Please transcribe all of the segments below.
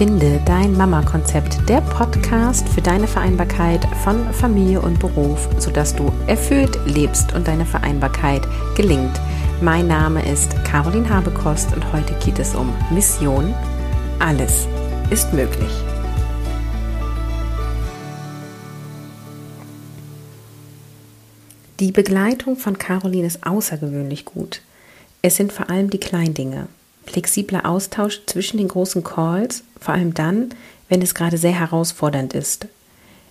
Finde dein Mama-Konzept, der Podcast für deine Vereinbarkeit von Familie und Beruf, sodass du erfüllt lebst und deine Vereinbarkeit gelingt. Mein Name ist Caroline Habekost und heute geht es um Mission. Alles ist möglich. Die Begleitung von Caroline ist außergewöhnlich gut. Es sind vor allem die Kleindinge. Flexibler Austausch zwischen den großen Calls, vor allem dann, wenn es gerade sehr herausfordernd ist.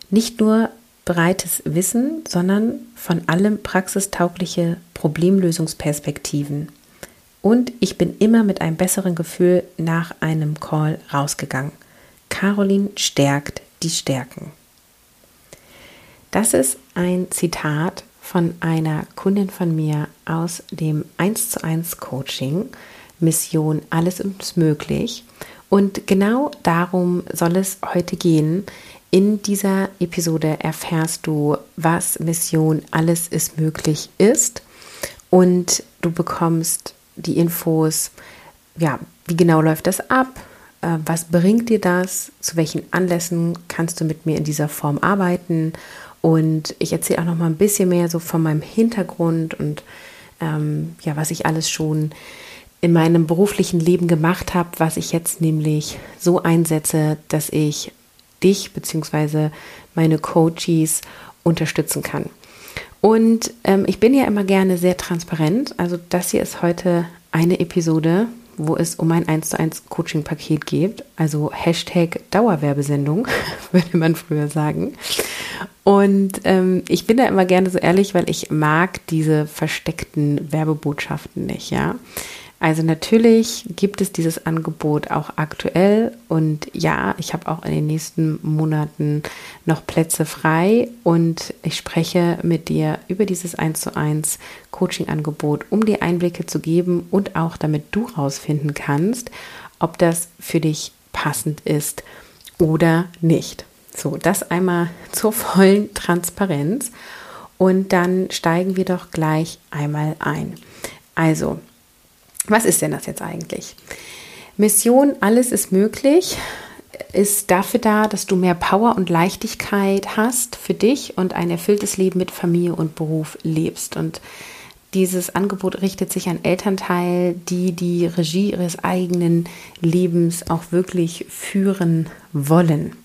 Nicht nur breites Wissen, sondern von allem praxistaugliche Problemlösungsperspektiven. Und ich bin immer mit einem besseren Gefühl nach einem Call rausgegangen. Caroline stärkt die Stärken. Das ist ein Zitat von einer Kundin von mir aus dem 1 zu 1 Coaching Mission Alles ist möglich. Und genau darum soll es heute gehen. In dieser Episode erfährst du, was Mission Alles ist möglich ist und du bekommst die Infos, ja, wie genau läuft das ab, äh, was bringt dir das, zu welchen Anlässen kannst du mit mir in dieser Form arbeiten und ich erzähle auch noch mal ein bisschen mehr so von meinem Hintergrund und ähm, ja, was ich alles schon in meinem beruflichen Leben gemacht habe, was ich jetzt nämlich so einsetze, dass ich dich bzw. meine Coaches unterstützen kann. Und ähm, ich bin ja immer gerne sehr transparent. Also das hier ist heute eine Episode, wo es um ein 1 zu 1 Coaching-Paket geht. Also Hashtag Dauerwerbesendung, würde man früher sagen. Und ähm, ich bin da immer gerne so ehrlich, weil ich mag diese versteckten Werbebotschaften nicht, ja. Also natürlich gibt es dieses Angebot auch aktuell und ja, ich habe auch in den nächsten Monaten noch Plätze frei und ich spreche mit dir über dieses 1 zu 1 Coaching-Angebot, um dir Einblicke zu geben und auch damit du rausfinden kannst, ob das für dich passend ist oder nicht. So, das einmal zur vollen Transparenz und dann steigen wir doch gleich einmal ein. Also, was ist denn das jetzt eigentlich? Mission, alles ist möglich, ist dafür da, dass du mehr Power und Leichtigkeit hast für dich und ein erfülltes Leben mit Familie und Beruf lebst. Und dieses Angebot richtet sich an Elternteil, die die Regie ihres eigenen Lebens auch wirklich führen wollen.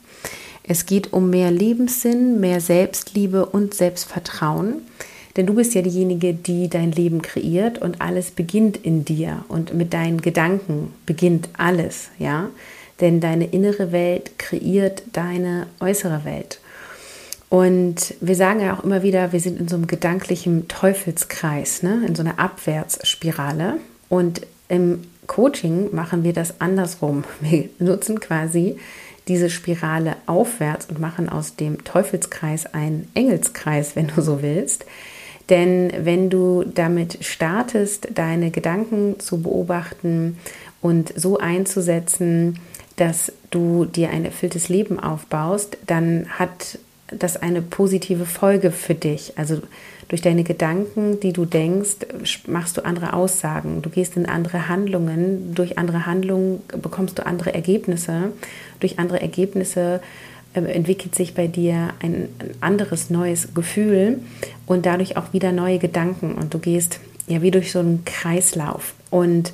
Es geht um mehr Lebenssinn, mehr Selbstliebe und Selbstvertrauen. Denn du bist ja diejenige, die dein Leben kreiert und alles beginnt in dir und mit deinen Gedanken beginnt alles, ja? Denn deine innere Welt kreiert deine äußere Welt. Und wir sagen ja auch immer wieder, wir sind in so einem gedanklichen Teufelskreis, ne? in so einer Abwärtsspirale. Und im Coaching machen wir das andersrum. Wir nutzen quasi diese Spirale aufwärts und machen aus dem Teufelskreis einen Engelskreis, wenn du so willst. Denn wenn du damit startest, deine Gedanken zu beobachten und so einzusetzen, dass du dir ein erfülltes Leben aufbaust, dann hat das eine positive Folge für dich. Also durch deine Gedanken, die du denkst, machst du andere Aussagen. Du gehst in andere Handlungen. Durch andere Handlungen bekommst du andere Ergebnisse. Durch andere Ergebnisse entwickelt sich bei dir ein, anderes neues Gefühl und dadurch auch wieder neue Gedanken und du gehst ja wie durch so einen Kreislauf und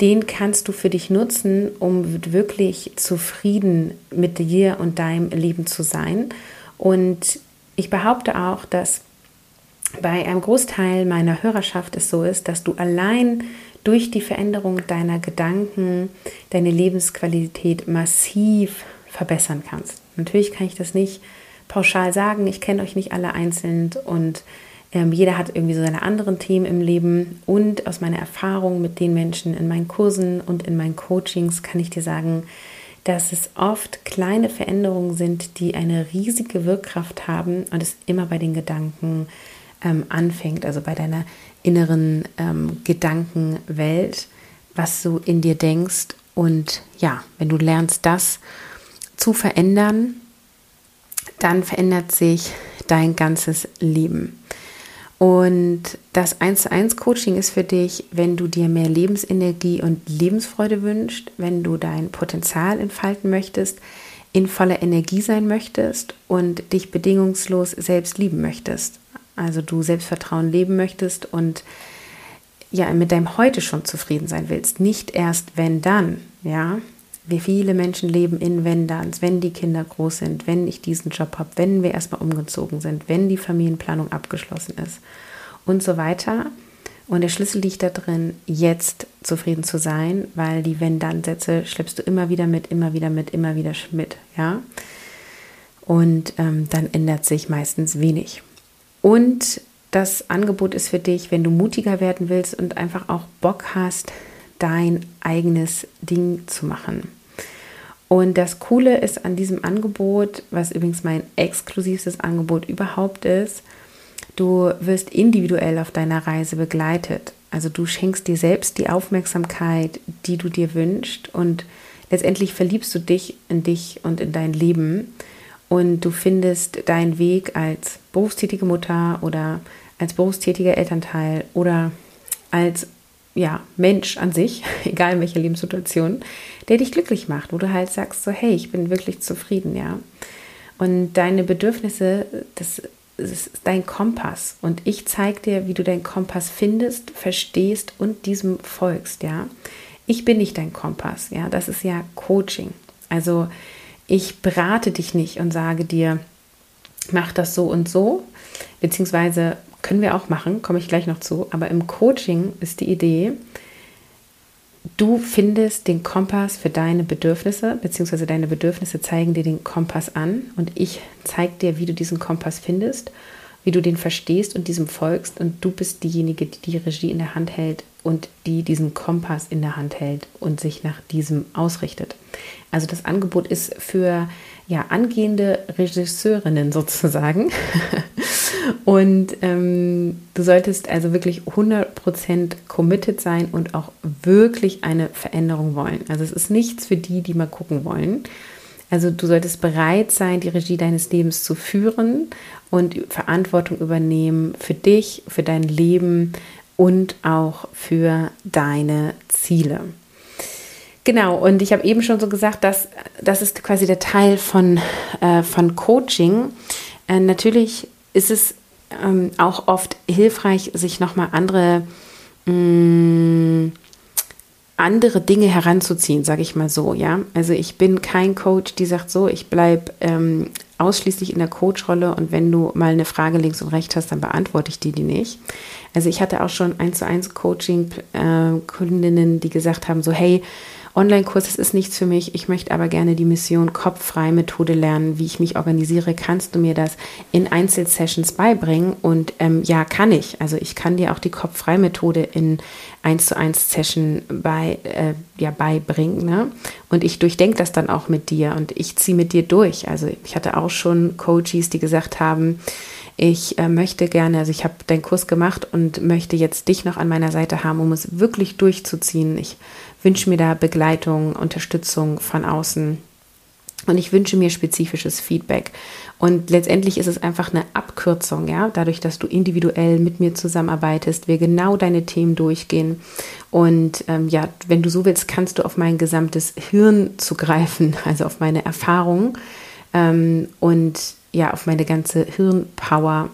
den kannst du für dich nutzen, um wirklich zufrieden mit dir und deinem Leben zu sein. Und ich behaupte auch, dass bei einem Großteil meiner Hörerschaft es so ist, dass du allein durch die Veränderung deiner Gedanken deine Lebensqualität massiv verbessern kannst. Natürlich kann ich das nicht pauschal sagen. Ich kenne euch nicht alle einzeln und ähm, jeder hat irgendwie so seine anderen Themen im Leben. Und aus meiner Erfahrung mit den Menschen in meinen Kursen und in meinen Coachings kann ich dir sagen, dass es oft kleine Veränderungen sind, die eine riesige Wirkkraft haben und es immer bei den Gedanken ähm, anfängt, also bei deiner inneren ähm, Gedankenwelt, was du in dir denkst. Und ja, wenn du lernst, das zu verändern, dann verändert sich dein ganzes Leben. Und das 1 zu 1 Coaching ist für dich, wenn du dir mehr Lebensenergie und Lebensfreude wünschst, wenn du dein Potenzial entfalten möchtest, in voller Energie sein möchtest und dich bedingungslos selbst lieben möchtest. Also du Selbstvertrauen leben möchtest und ja, mit deinem Heute schon zufrieden sein willst. Nicht erst wenn dann, ja. Wie viele Menschen leben in wenn wenn die Kinder groß sind, wenn ich diesen Job habe, wenn wir erstmal umgezogen sind, wenn die Familienplanung abgeschlossen ist und so weiter. Und der Schlüssel liegt da drin, jetzt zufrieden zu sein, weil die Wenn-Dann-Sätze schleppst du immer wieder mit, immer wieder mit, immer wieder mit, ja. Und ähm, dann ändert sich meistens wenig. Und das Angebot ist für dich, wenn du mutiger werden willst und einfach auch Bock hast, dein eigenes Ding zu machen. Und das Coole ist an diesem Angebot, was übrigens mein exklusivstes Angebot überhaupt ist, du wirst individuell auf deiner Reise begleitet. Also du schenkst dir selbst die Aufmerksamkeit, die du dir wünschst und letztendlich verliebst du dich in dich und in dein Leben und du findest deinen Weg als berufstätige Mutter oder als berufstätiger Elternteil oder als ja, Mensch an sich, egal in welcher Lebenssituation, der dich glücklich macht, wo du halt sagst, so hey, ich bin wirklich zufrieden, ja. Und deine Bedürfnisse, das ist dein Kompass. Und ich zeige dir, wie du deinen Kompass findest, verstehst und diesem folgst, ja. Ich bin nicht dein Kompass, ja. Das ist ja Coaching. Also ich berate dich nicht und sage dir, mach das so und so, beziehungsweise können wir auch machen, komme ich gleich noch zu. Aber im Coaching ist die Idee, du findest den Kompass für deine Bedürfnisse, beziehungsweise deine Bedürfnisse zeigen dir den Kompass an und ich zeige dir, wie du diesen Kompass findest, wie du den verstehst und diesem folgst und du bist diejenige, die die Regie in der Hand hält und die diesen Kompass in der Hand hält und sich nach diesem ausrichtet. Also das Angebot ist für ja, angehende Regisseurinnen sozusagen. und ähm, du solltest also wirklich 100% committed sein und auch wirklich eine Veränderung wollen. Also es ist nichts für die, die mal gucken wollen. Also du solltest bereit sein, die Regie deines Lebens zu führen und Verantwortung übernehmen für dich, für dein Leben und auch für deine Ziele. Genau, und ich habe eben schon so gesagt, dass das ist quasi der Teil von, äh, von Coaching. Äh, natürlich ist es ähm, auch oft hilfreich, sich nochmal andere, mh, mm, andere Dinge heranzuziehen, sage ich mal so, ja. Also ich bin kein Coach, die sagt so, ich bleibe ähm, ausschließlich in der Coach-Rolle und wenn du mal eine Frage links und rechts hast, dann beantworte ich die, die nicht. Also ich hatte auch schon eins zu eins Coaching-Kundinnen, äh, die gesagt haben, so hey, Online-Kurs, das ist nichts für mich. Ich möchte aber gerne die Mission Kopffrei-Methode lernen, wie ich mich organisiere. Kannst du mir das in Einzelsessions beibringen? Und ähm, ja, kann ich. Also ich kann dir auch die Kopffrei-Methode in 1 zu 1 Session bei, äh, ja, beibringen. Ne? Und ich durchdenke das dann auch mit dir und ich ziehe mit dir durch. Also ich hatte auch schon Coaches, die gesagt haben, ich äh, möchte gerne, also ich habe deinen Kurs gemacht und möchte jetzt dich noch an meiner Seite haben, um es wirklich durchzuziehen. Ich wünsche mir da Begleitung, Unterstützung von außen. Und ich wünsche mir spezifisches Feedback. Und letztendlich ist es einfach eine Abkürzung, ja, dadurch, dass du individuell mit mir zusammenarbeitest, wir genau deine Themen durchgehen. Und ähm, ja, wenn du so willst, kannst du auf mein gesamtes Hirn zugreifen, also auf meine Erfahrung ähm, und ja, auf meine ganze Hirnpower.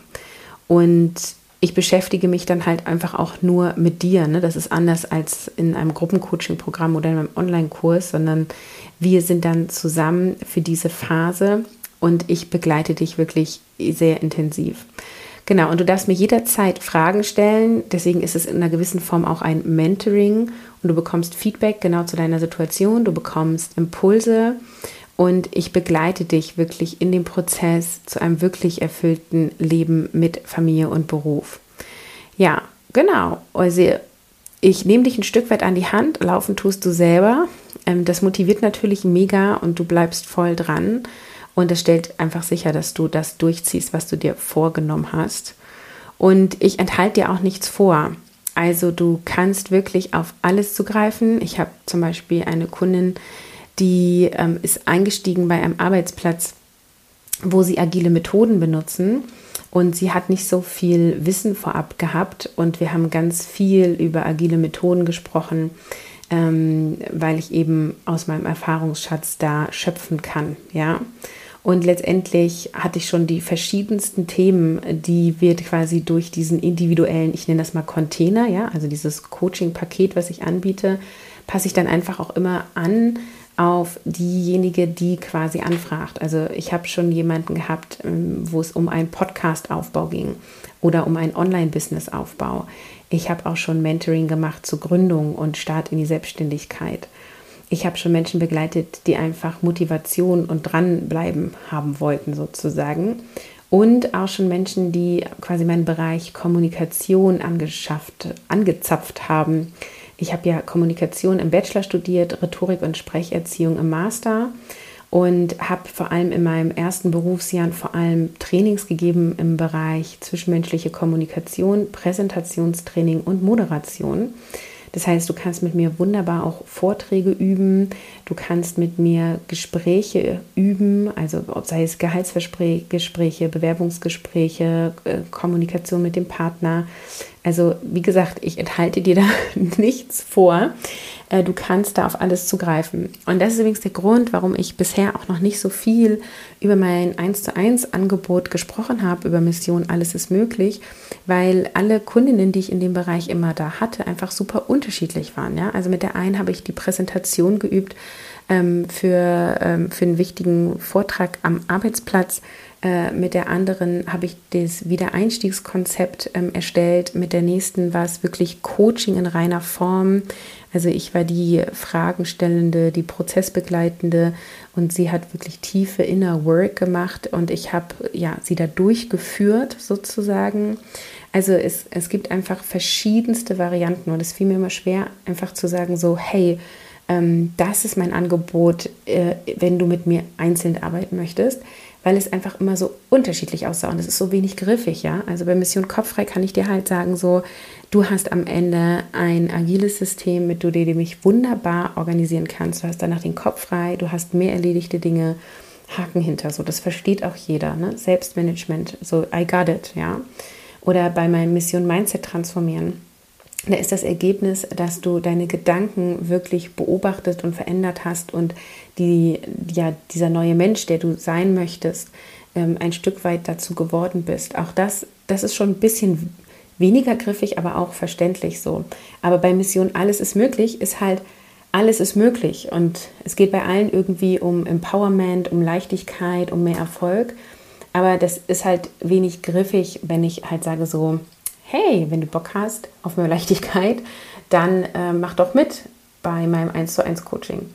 Und ich beschäftige mich dann halt einfach auch nur mit dir. Ne? Das ist anders als in einem Gruppencoaching-Programm oder in einem Online-Kurs, sondern wir sind dann zusammen für diese Phase und ich begleite dich wirklich sehr intensiv. Genau, und du darfst mir jederzeit Fragen stellen. Deswegen ist es in einer gewissen Form auch ein Mentoring und du bekommst Feedback genau zu deiner Situation, du bekommst Impulse und ich begleite dich wirklich in dem Prozess zu einem wirklich erfüllten Leben mit Familie und Beruf. Ja, genau. Also ich nehme dich ein Stück weit an die Hand, laufen tust du selber. Ähm, das motiviert natürlich mega und du bleibst voll dran. Und es stellt einfach sicher, dass du das durchziehst, was du dir vorgenommen hast. Und ich enthalte dir auch nichts vor. Also du kannst wirklich auf alles zugreifen. Ich habe zum Beispiel eine Kundin, die ähm, ist eingestiegen bei einem Arbeitsplatz, wo sie agile Methoden benutzen. Und sie hat nicht so viel Wissen vorab gehabt und wir haben ganz viel über agile Methoden gesprochen, ähm, weil ich eben aus meinem Erfahrungsschatz da schöpfen kann, ja. Und letztendlich hatte ich schon die verschiedensten Themen, die wir quasi durch diesen individuellen, ich nenne das mal Container, ja, also dieses Coaching-Paket, was ich anbiete, passe ich dann einfach auch immer an auf diejenige, die quasi anfragt. Also ich habe schon jemanden gehabt, ähm, wo es um einen Podcast-Aufbau ging oder um einen Online-Business-Aufbau. Ich habe auch schon Mentoring gemacht zur Gründung und Start in die Selbstständigkeit. Ich habe schon Menschen begleitet, die einfach Motivation und dranbleiben haben wollten sozusagen. Und auch schon Menschen, die quasi meinen Bereich Kommunikation angeschafft, angezapft haben ich habe ja Kommunikation im Bachelor studiert, Rhetorik und Sprecherziehung im Master und habe vor allem in meinem ersten Berufsjahr vor allem Trainings gegeben im Bereich zwischenmenschliche Kommunikation, Präsentationstraining und Moderation. Das heißt, du kannst mit mir wunderbar auch Vorträge üben, du kannst mit mir Gespräche üben, also sei es Gehaltsgespräche, Bewerbungsgespräche, äh, Kommunikation mit dem Partner. Also wie gesagt, ich enthalte dir da nichts vor. Äh, du kannst da auf alles zugreifen. Und das ist übrigens der Grund, warum ich bisher auch noch nicht so viel über mein 1 zu 1 Angebot gesprochen habe, über Mission Alles ist möglich, weil alle Kundinnen, die ich in dem Bereich immer da hatte, einfach super unterschiedlich waren. Ja? Also mit der einen habe ich die Präsentation geübt ähm, für, ähm, für einen wichtigen Vortrag am Arbeitsplatz. Äh, mit der anderen habe ich das Wiedereinstiegskonzept ähm, erstellt. Mit der nächsten war es wirklich Coaching in reiner Form. Also ich war die Fragenstellende, die Prozessbegleitende und sie hat wirklich tiefe Inner Work gemacht und ich habe ja, sie da durchgeführt sozusagen. Also es, es gibt einfach verschiedenste Varianten und es fiel mir immer schwer, einfach zu sagen so, hey, ähm, das ist mein Angebot, äh, wenn du mit mir einzeln arbeiten möchtest weil es einfach immer so unterschiedlich aussah und es ist so wenig griffig, ja. Also bei Mission Kopffrei kann ich dir halt sagen, so, du hast am Ende ein agiles System, mit dem du dich wunderbar organisieren kannst. Du hast danach den Kopf frei, du hast mehr erledigte Dinge, Haken hinter, so, das versteht auch jeder, ne? Selbstmanagement, so, I got it, ja. Oder bei meinem Mission Mindset transformieren da ist das Ergebnis, dass du deine Gedanken wirklich beobachtet und verändert hast und die, ja, dieser neue Mensch, der du sein möchtest, ähm, ein Stück weit dazu geworden bist. Auch das, das ist schon ein bisschen weniger griffig, aber auch verständlich so. Aber bei Mission Alles ist möglich, ist halt, alles ist möglich. Und es geht bei allen irgendwie um Empowerment, um Leichtigkeit, um mehr Erfolg. Aber das ist halt wenig griffig, wenn ich halt sage so, hey, wenn du Bock hast auf mehr Leichtigkeit, dann äh, mach doch mit bei meinem 1 zu 1 Coaching.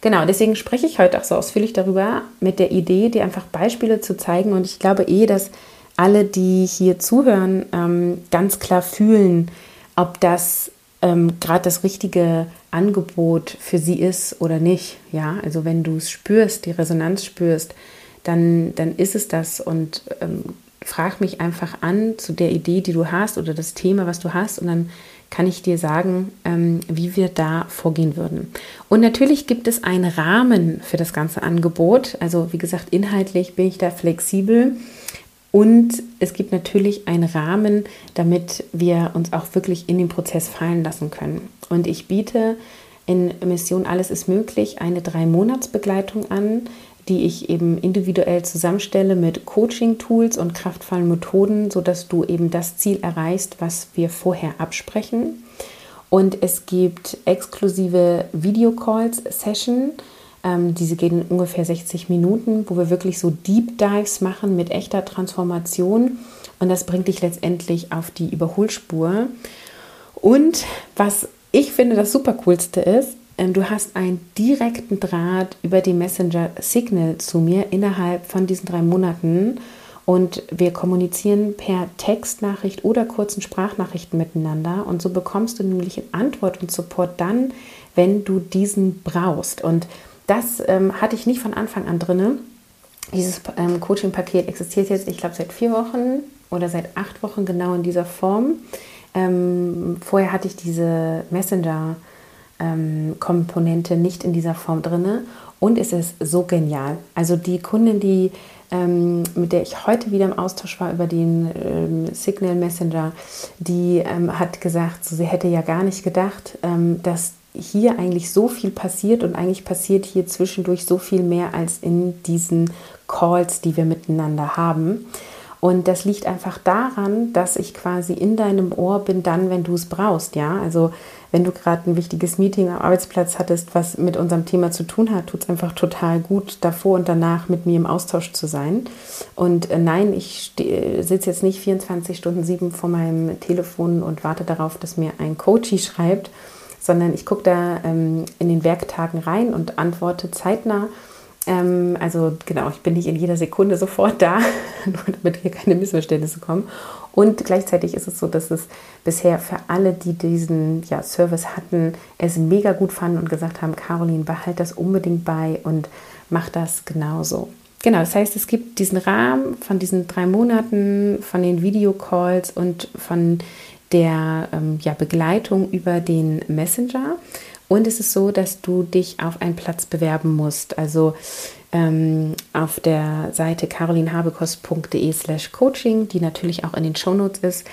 Genau, deswegen spreche ich heute auch so ausführlich darüber, mit der Idee, dir einfach Beispiele zu zeigen. Und ich glaube eh, dass alle, die hier zuhören, ähm, ganz klar fühlen, ob das ähm, gerade das richtige Angebot für sie ist oder nicht. Ja, also wenn du es spürst, die Resonanz spürst, dann, dann ist es das. Und ähm, frag mich einfach an zu der Idee, die du hast oder das Thema, was du hast, und dann kann ich dir sagen, ähm, wie wir da vorgehen würden. Und natürlich gibt es einen Rahmen für das ganze Angebot. Also wie gesagt, inhaltlich bin ich da flexibel. Und es gibt natürlich einen Rahmen, damit wir uns auch wirklich in den Prozess fallen lassen können. Und ich biete in Mission Alles ist möglich eine Drei-Monats-Begleitung an, die ich eben individuell zusammenstelle mit Coaching-Tools und kraftvollen Methoden, sodass du eben das Ziel erreichst, was wir vorher absprechen. Und es gibt exklusive Videocalls-Session. Ähm, diese gehen ungefähr 60 Minuten, wo wir wirklich so Deep Dives machen mit echter Transformation. Und das bringt dich letztendlich auf die Überholspur. Und was ich finde das super coolste ist, du hast einen direkten Draht über die Messenger Signal zu mir innerhalb von diesen drei Monaten und wir kommunizieren per Textnachricht oder kurzen Sprachnachrichten miteinander und so bekommst du nämlich Antwort und Support dann, wenn du diesen brauchst. Und das ähm, hatte ich nicht von Anfang an drin. Dieses ähm, Coaching-Paket existiert jetzt, ich glaube, seit vier Wochen oder seit acht Wochen genau in dieser Form. Ähm, vorher hatte ich diese Messenger- ähm, Komponente nicht in dieser Form drin. Und es ist so genial. Also die Kunden, die ähm, mit der ich heute wieder im Austausch war über den ähm, Signal Messenger, die ähm, hat gesagt, so, sie hätte ja gar nicht gedacht, ähm, dass hier eigentlich so viel passiert und eigentlich passiert hier zwischendurch so viel mehr als in diesen Calls, die wir miteinander haben. Und das liegt einfach daran, dass ich quasi in deinem Ohr bin, dann, wenn du es brauchst. Ja, also wenn du gerade ein wichtiges Meeting am Arbeitsplatz hattest, was mit unserem Thema zu tun hat, tut es einfach total gut, davor und danach mit mir im Austausch zu sein. Und äh, nein, ich sitze jetzt nicht 24 Stunden sieben vor meinem Telefon und warte darauf, dass mir ein Coachie schreibt, sondern ich gucke da ähm, in den Werktagen rein und antworte zeitnah ähm, also genau, ich bin nicht in jeder Sekunde sofort da, nur damit hier keine Missverständnisse kommen. Und gleichzeitig ist es so, dass es bisher für alle, die diesen ja, Service hatten, es mega gut fanden und gesagt haben, Caroline, behalt das unbedingt bei und mach das genauso. Genau, das heißt, es gibt diesen Rahmen von diesen drei Monaten, von den Videocalls und von der ähm, ja, Begleitung über den Messenger. Und es ist so, dass du dich auf einen Platz bewerben musst. Also ähm, auf der Seite carolinhabekost.de slash coaching, die natürlich auch in den Shownotes ist.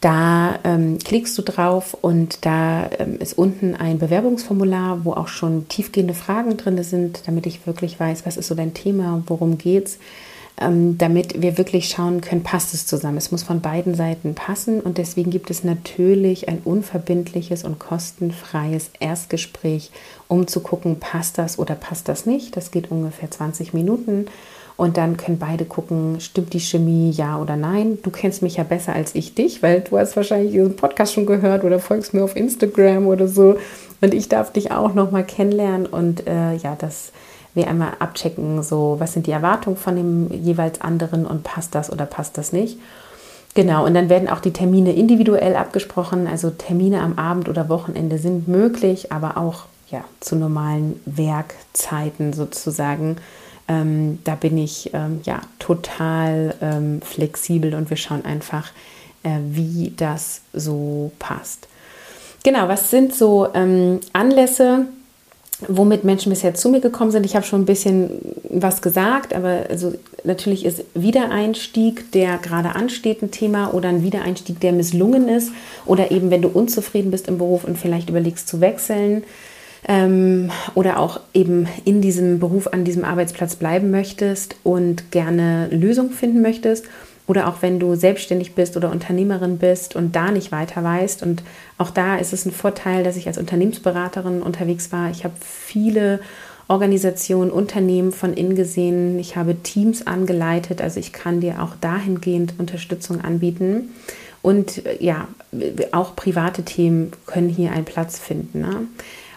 Da ähm, klickst du drauf und da ähm, ist unten ein Bewerbungsformular, wo auch schon tiefgehende Fragen drin sind, damit ich wirklich weiß, was ist so dein Thema, worum geht's ähm, damit wir wirklich schauen können, passt es zusammen. Es muss von beiden Seiten passen und deswegen gibt es natürlich ein unverbindliches und kostenfreies Erstgespräch, um zu gucken, passt das oder passt das nicht. Das geht ungefähr 20 Minuten. Und dann können beide gucken, stimmt die Chemie, ja oder nein. Du kennst mich ja besser als ich dich, weil du hast wahrscheinlich diesen Podcast schon gehört oder folgst mir auf Instagram oder so. Und ich darf dich auch nochmal kennenlernen. Und äh, ja, das wir einmal abchecken, so was sind die Erwartungen von dem jeweils anderen und passt das oder passt das nicht. Genau, und dann werden auch die Termine individuell abgesprochen. Also Termine am Abend oder Wochenende sind möglich, aber auch ja, zu normalen Werkzeiten sozusagen. Ähm, da bin ich ähm, ja total ähm, flexibel und wir schauen einfach, äh, wie das so passt. Genau, was sind so ähm, Anlässe, womit Menschen bisher zu mir gekommen sind. Ich habe schon ein bisschen was gesagt, aber also natürlich ist Wiedereinstieg, der gerade ansteht, ein Thema oder ein Wiedereinstieg, der misslungen ist oder eben wenn du unzufrieden bist im Beruf und vielleicht überlegst zu wechseln ähm, oder auch eben in diesem Beruf, an diesem Arbeitsplatz bleiben möchtest und gerne Lösungen finden möchtest oder auch wenn du selbstständig bist oder Unternehmerin bist und da nicht weiter weißt. Und auch da ist es ein Vorteil, dass ich als Unternehmensberaterin unterwegs war. Ich habe viele Organisationen, Unternehmen von innen gesehen. Ich habe Teams angeleitet. Also ich kann dir auch dahingehend Unterstützung anbieten. Und ja, auch private Themen können hier einen Platz finden. Ne?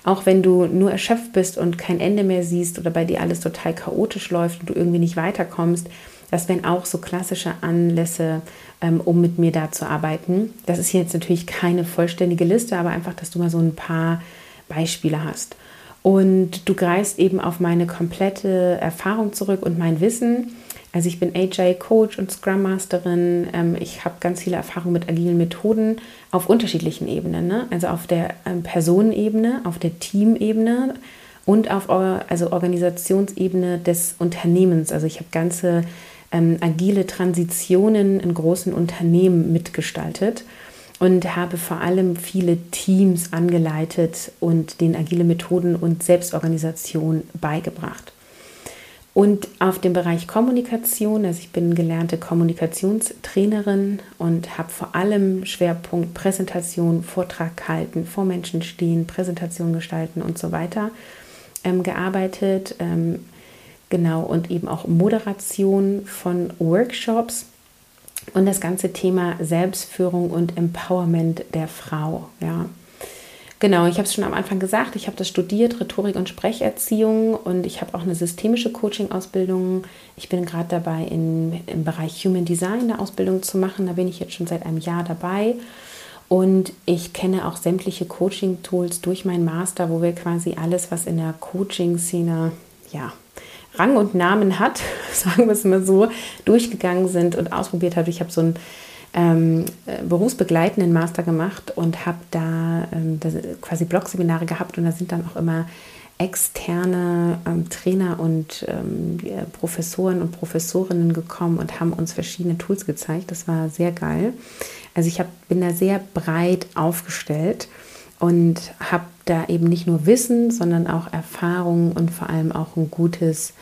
Auch wenn du nur erschöpft bist und kein Ende mehr siehst oder bei dir alles total chaotisch läuft und du irgendwie nicht weiterkommst, das wären auch so klassische Anlässe, ähm, um mit mir da zu arbeiten. Das ist jetzt natürlich keine vollständige Liste, aber einfach, dass du mal so ein paar Beispiele hast. Und du greifst eben auf meine komplette Erfahrung zurück und mein Wissen. Also ich bin AJ Coach und Scrum Masterin. Ähm, ich habe ganz viele Erfahrungen mit agilen Methoden auf unterschiedlichen Ebenen. Ne? Also auf der ähm, Personenebene, auf der Teamebene und auf also Organisationsebene des Unternehmens. Also ich habe ganze ähm, agile Transitionen in großen Unternehmen mitgestaltet und habe vor allem viele Teams angeleitet und den agile Methoden und Selbstorganisation beigebracht. Und auf dem Bereich Kommunikation, also ich bin gelernte Kommunikationstrainerin und habe vor allem Schwerpunkt Präsentation, Vortrag halten, vor Menschen stehen, Präsentation gestalten und so weiter ähm, gearbeitet. Ähm, Genau, und eben auch Moderation von Workshops und das ganze Thema Selbstführung und Empowerment der Frau. Ja. Genau, ich habe es schon am Anfang gesagt, ich habe das studiert, Rhetorik und Sprecherziehung und ich habe auch eine systemische Coaching-Ausbildung. Ich bin gerade dabei, in, im Bereich Human Design eine Ausbildung zu machen. Da bin ich jetzt schon seit einem Jahr dabei. Und ich kenne auch sämtliche Coaching-Tools durch meinen Master, wo wir quasi alles, was in der Coaching-Szene ja, Rang und Namen hat, sagen wir es mal so, durchgegangen sind und ausprobiert habe. Ich habe so einen ähm, äh, berufsbegleitenden Master gemacht und habe da ähm, quasi Blogseminare gehabt und da sind dann auch immer externe ähm, Trainer und ähm, Professoren und Professorinnen gekommen und haben uns verschiedene Tools gezeigt. Das war sehr geil. Also ich hab, bin da sehr breit aufgestellt und habe da eben nicht nur Wissen, sondern auch Erfahrung und vor allem auch ein gutes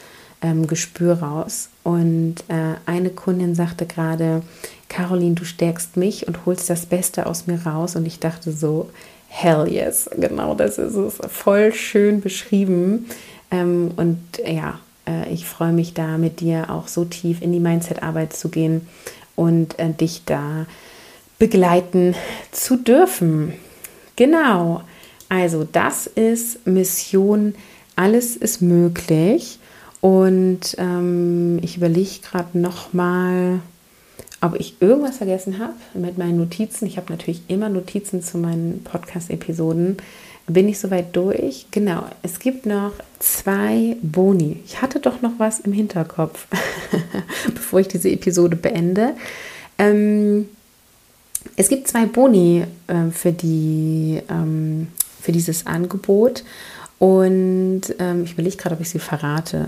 ähm, Gespür raus. Und äh, eine Kundin sagte gerade, Caroline, du stärkst mich und holst das Beste aus mir raus. Und ich dachte so, hell yes, genau das ist es. Voll schön beschrieben. Ähm, und ja, äh, ich freue mich da mit dir auch so tief in die Mindset-Arbeit zu gehen und äh, dich da begleiten zu dürfen. Genau. Also das ist Mission. Alles ist möglich. Und ähm, ich überlege gerade noch mal, ob ich irgendwas vergessen habe mit meinen Notizen. Ich habe natürlich immer Notizen zu meinen Podcast-Episoden. Bin ich soweit durch? Genau, es gibt noch zwei Boni. Ich hatte doch noch was im Hinterkopf, bevor ich diese Episode beende. Ähm, es gibt zwei Boni äh, für, die, ähm, für dieses Angebot und ähm, ich überlege gerade, ob ich sie verrate.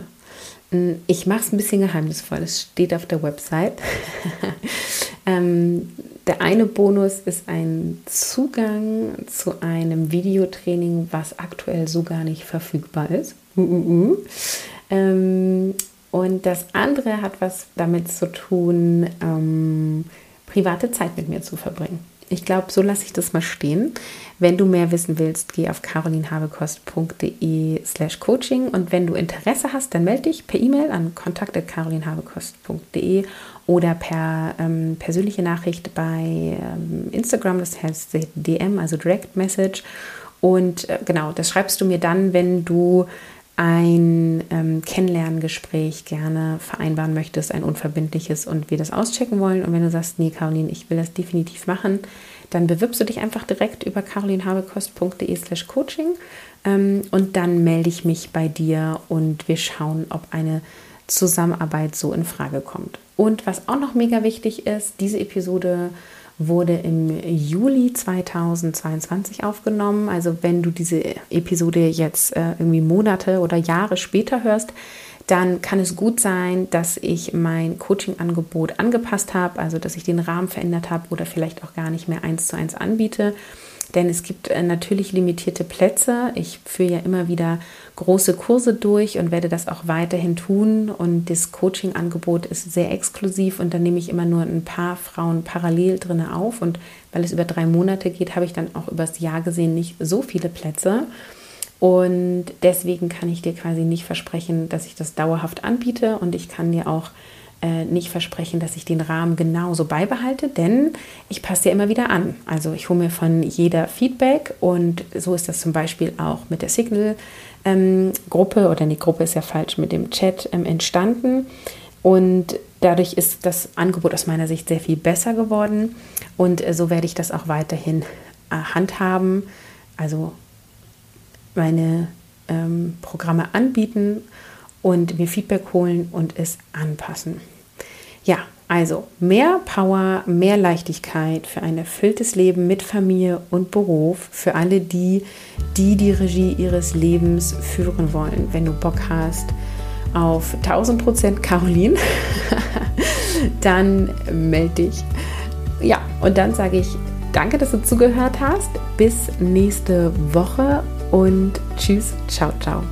Hm, ich mache es ein bisschen geheimnisvoll. Es steht auf der Website. ähm, der eine Bonus ist ein Zugang zu einem Videotraining, was aktuell so gar nicht verfügbar ist. Uh, uh, uh. Ähm, und das andere hat was damit zu tun, ähm, private Zeit mit mir zu verbringen. Ich glaube, so lasse ich das mal stehen. Wenn du mehr wissen willst, geh auf carolinhabekost.de slash coaching und wenn du Interesse hast, dann melde dich per E-Mail an kontakt.carolinhabekost.de oder per ähm, persönliche Nachricht bei ähm, Instagram, das heißt DM, also Direct Message. Und äh, genau, das schreibst du mir dann, wenn du ein ähm, Kennenlerngespräch gerne vereinbaren möchtest, ein unverbindliches und wir das auschecken wollen. Und wenn du sagst, nee, Caroline, ich will das definitiv machen, dann bewirbst du dich einfach direkt über carolinhabekost.de slash coaching ähm, und dann melde ich mich bei dir und wir schauen, ob eine Zusammenarbeit so in Frage kommt. Und was auch noch mega wichtig ist, diese Episode wurde im Juli 2022 aufgenommen. Also wenn du diese Episode jetzt äh, irgendwie Monate oder Jahre später hörst, dann kann es gut sein, dass ich mein Coaching-Angebot angepasst habe, also dass ich den Rahmen verändert habe oder vielleicht auch gar nicht mehr eins zu eins anbiete. Denn es gibt äh, natürlich limitierte Plätze. Ich führe ja immer wieder große Kurse durch und werde das auch weiterhin tun. Und das Coaching-Angebot ist sehr exklusiv und da nehme ich immer nur ein paar Frauen parallel drin auf. Und weil es über drei Monate geht, habe ich dann auch übers Jahr gesehen nicht so viele Plätze. Und deswegen kann ich dir quasi nicht versprechen, dass ich das dauerhaft anbiete und ich kann dir auch äh, nicht versprechen, dass ich den Rahmen genauso beibehalte, denn ich passe ja immer wieder an. Also ich hole mir von jeder Feedback und so ist das zum Beispiel auch mit der Signal-Gruppe ähm, oder die Gruppe ist ja falsch mit dem Chat ähm, entstanden. Und dadurch ist das Angebot aus meiner Sicht sehr viel besser geworden und äh, so werde ich das auch weiterhin äh, handhaben. Also meine ähm, Programme anbieten und mir Feedback holen und es anpassen. Ja, also mehr Power, mehr Leichtigkeit für ein erfülltes Leben mit Familie und Beruf für alle die, die die Regie ihres Lebens führen wollen. Wenn du Bock hast auf 1000% Caroline, dann melde dich. Ja, und dann sage ich danke, dass du zugehört hast. Bis nächste Woche und tschüss, ciao, ciao.